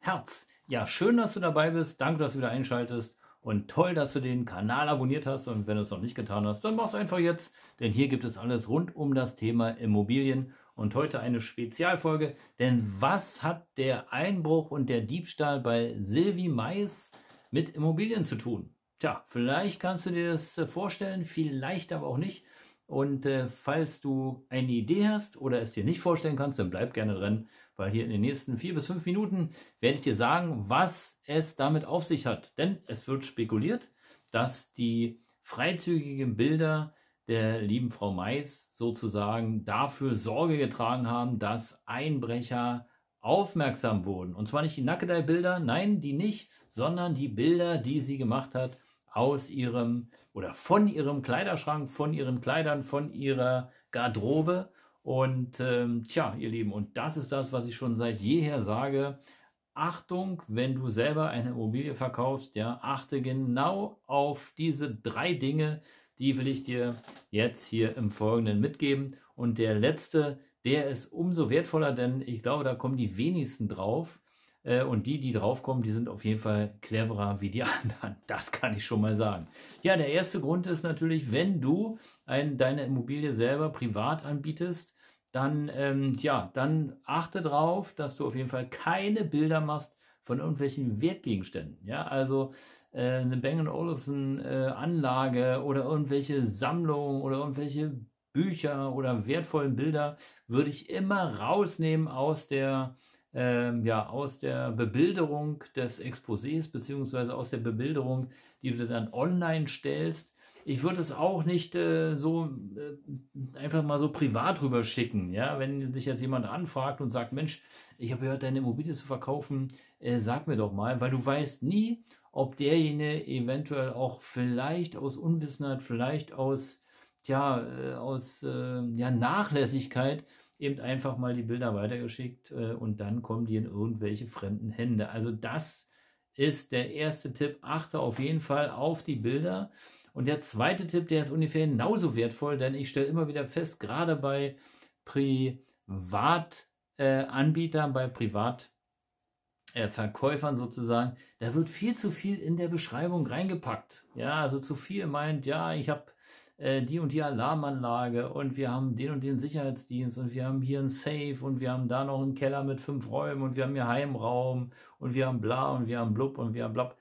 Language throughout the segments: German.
Herz. Ja, schön, dass du dabei bist. Danke, dass du wieder einschaltest. Und toll, dass du den Kanal abonniert hast. Und wenn du es noch nicht getan hast, dann mach es einfach jetzt. Denn hier gibt es alles rund um das Thema Immobilien. Und heute eine Spezialfolge. Denn was hat der Einbruch und der Diebstahl bei Silvi Mais mit Immobilien zu tun? Tja, vielleicht kannst du dir das vorstellen, vielleicht aber auch nicht. Und äh, falls du eine Idee hast oder es dir nicht vorstellen kannst, dann bleib gerne dran, weil hier in den nächsten vier bis fünf Minuten werde ich dir sagen, was es damit auf sich hat. Denn es wird spekuliert, dass die freizügigen Bilder der lieben Frau Mais sozusagen dafür Sorge getragen haben, dass Einbrecher aufmerksam wurden. Und zwar nicht die Nackedei-Bilder, nein, die nicht, sondern die Bilder, die sie gemacht hat aus ihrem oder von ihrem Kleiderschrank, von ihren Kleidern, von ihrer Garderobe. Und ähm, tja, ihr Lieben, und das ist das, was ich schon seit jeher sage. Achtung, wenn du selber eine Immobilie verkaufst, ja, achte genau auf diese drei Dinge, die will ich dir jetzt hier im Folgenden mitgeben. Und der letzte, der ist umso wertvoller, denn ich glaube, da kommen die wenigsten drauf. Äh, und die, die draufkommen, die sind auf jeden Fall cleverer wie die anderen. Das kann ich schon mal sagen. Ja, der erste Grund ist natürlich, wenn du ein, deine Immobilie selber privat anbietest, dann, ähm, ja, dann achte darauf, dass du auf jeden Fall keine Bilder machst von irgendwelchen Wertgegenständen. Ja, also äh, eine Bang Olufsen äh, Anlage oder irgendwelche Sammlungen oder irgendwelche Bücher oder wertvollen Bilder würde ich immer rausnehmen aus der ähm, ja, aus der Bebilderung des Exposés beziehungsweise aus der Bebilderung, die du dann online stellst. Ich würde es auch nicht äh, so äh, einfach mal so privat rüber schicken. Ja? Wenn sich jetzt jemand anfragt und sagt, Mensch, ich habe gehört, deine Immobilie zu verkaufen, äh, sag mir doch mal, weil du weißt nie, ob derjenige eventuell auch vielleicht aus Unwissenheit, vielleicht aus, tja, äh, aus äh, ja, Nachlässigkeit eben einfach mal die Bilder weitergeschickt äh, und dann kommen die in irgendwelche fremden Hände. Also das ist der erste Tipp. Achte auf jeden Fall auf die Bilder. Und der zweite Tipp, der ist ungefähr genauso wertvoll, denn ich stelle immer wieder fest, gerade bei Privatanbietern, äh, bei Privatverkäufern äh, sozusagen, da wird viel zu viel in der Beschreibung reingepackt. Ja, also zu viel meint, ja, ich habe äh, die und die Alarmanlage und wir haben den und den Sicherheitsdienst und wir haben hier ein Safe und wir haben da noch einen Keller mit fünf Räumen und wir haben hier Heimraum und wir haben bla und wir haben blub und wir haben blab.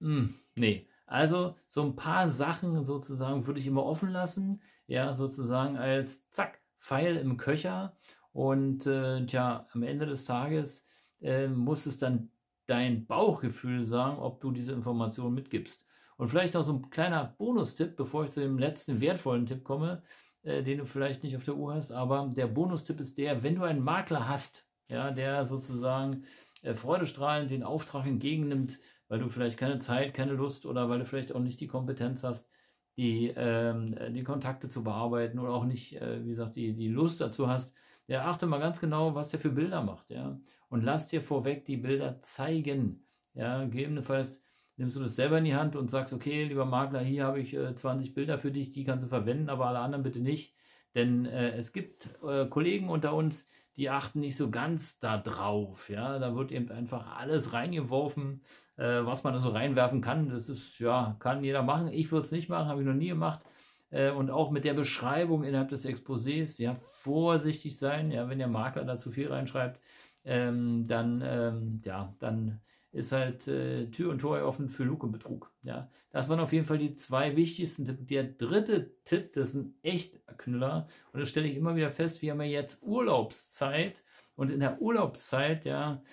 Hm, nee. Also so ein paar Sachen sozusagen würde ich immer offen lassen, ja, sozusagen als zack, Pfeil im Köcher und äh, tja, am Ende des Tages äh, muss es dann dein Bauchgefühl sagen, ob du diese Information mitgibst. Und vielleicht noch so ein kleiner Bonustipp, bevor ich zu dem letzten wertvollen Tipp komme, äh, den du vielleicht nicht auf der Uhr hast. Aber der Bonustipp ist der, wenn du einen Makler hast, ja, der sozusagen äh, freudestrahlend den Auftrag entgegennimmt, weil du vielleicht keine Zeit, keine Lust oder weil du vielleicht auch nicht die Kompetenz hast, die, ähm, die Kontakte zu bearbeiten oder auch nicht, äh, wie gesagt, die, die Lust dazu hast, der achte mal ganz genau, was der für Bilder macht, ja. Und lass dir vorweg die Bilder zeigen. Ja, gegebenenfalls nimmst du das selber in die Hand und sagst, okay, lieber Makler, hier habe ich äh, 20 Bilder für dich, die kannst du verwenden, aber alle anderen bitte nicht. Denn äh, es gibt äh, Kollegen unter uns, die achten nicht so ganz da drauf. Ja, da wird eben einfach alles reingeworfen, äh, was man so reinwerfen kann. Das ist, ja, kann jeder machen. Ich würde es nicht machen, habe ich noch nie gemacht. Äh, und auch mit der Beschreibung innerhalb des Exposés, ja, vorsichtig sein. Ja, wenn der Makler da zu viel reinschreibt, ähm, dann, ähm, ja, dann ist halt äh, Tür und Tor offen für Lug und Betrug. Ja, das waren auf jeden Fall die zwei wichtigsten Tipps. Der dritte Tipp, das ist ein echt Knüller und das stelle ich immer wieder fest. Wir haben ja jetzt Urlaubszeit und in der Urlaubszeit, ja,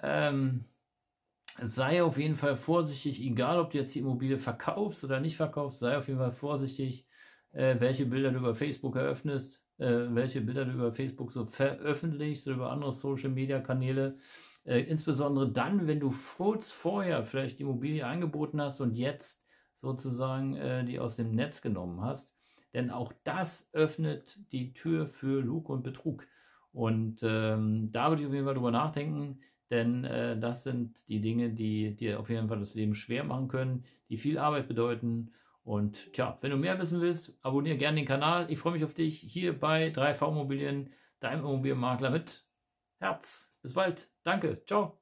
ähm, sei auf jeden Fall vorsichtig, egal ob du jetzt die Immobilie verkaufst oder nicht verkaufst, sei auf jeden Fall vorsichtig, äh, welche Bilder du über Facebook eröffnest, äh, welche Bilder du über Facebook so veröffentlichst oder über andere Social Media Kanäle Äh, insbesondere dann, wenn du kurz vorher vielleicht die Immobilie angeboten hast und jetzt sozusagen äh, die aus dem Netz genommen hast. Denn auch das öffnet die Tür für Lug und Betrug. Und ähm, da würde ich auf jeden Fall drüber nachdenken, denn äh, das sind die Dinge, die dir auf jeden Fall das Leben schwer machen können, die viel Arbeit bedeuten. Und tja, wenn du mehr wissen willst, abonniere gerne den Kanal. Ich freue mich auf dich hier bei 3V Immobilien, deinem Immobilienmakler mit Herz. Bis bald. Danke. Ciao.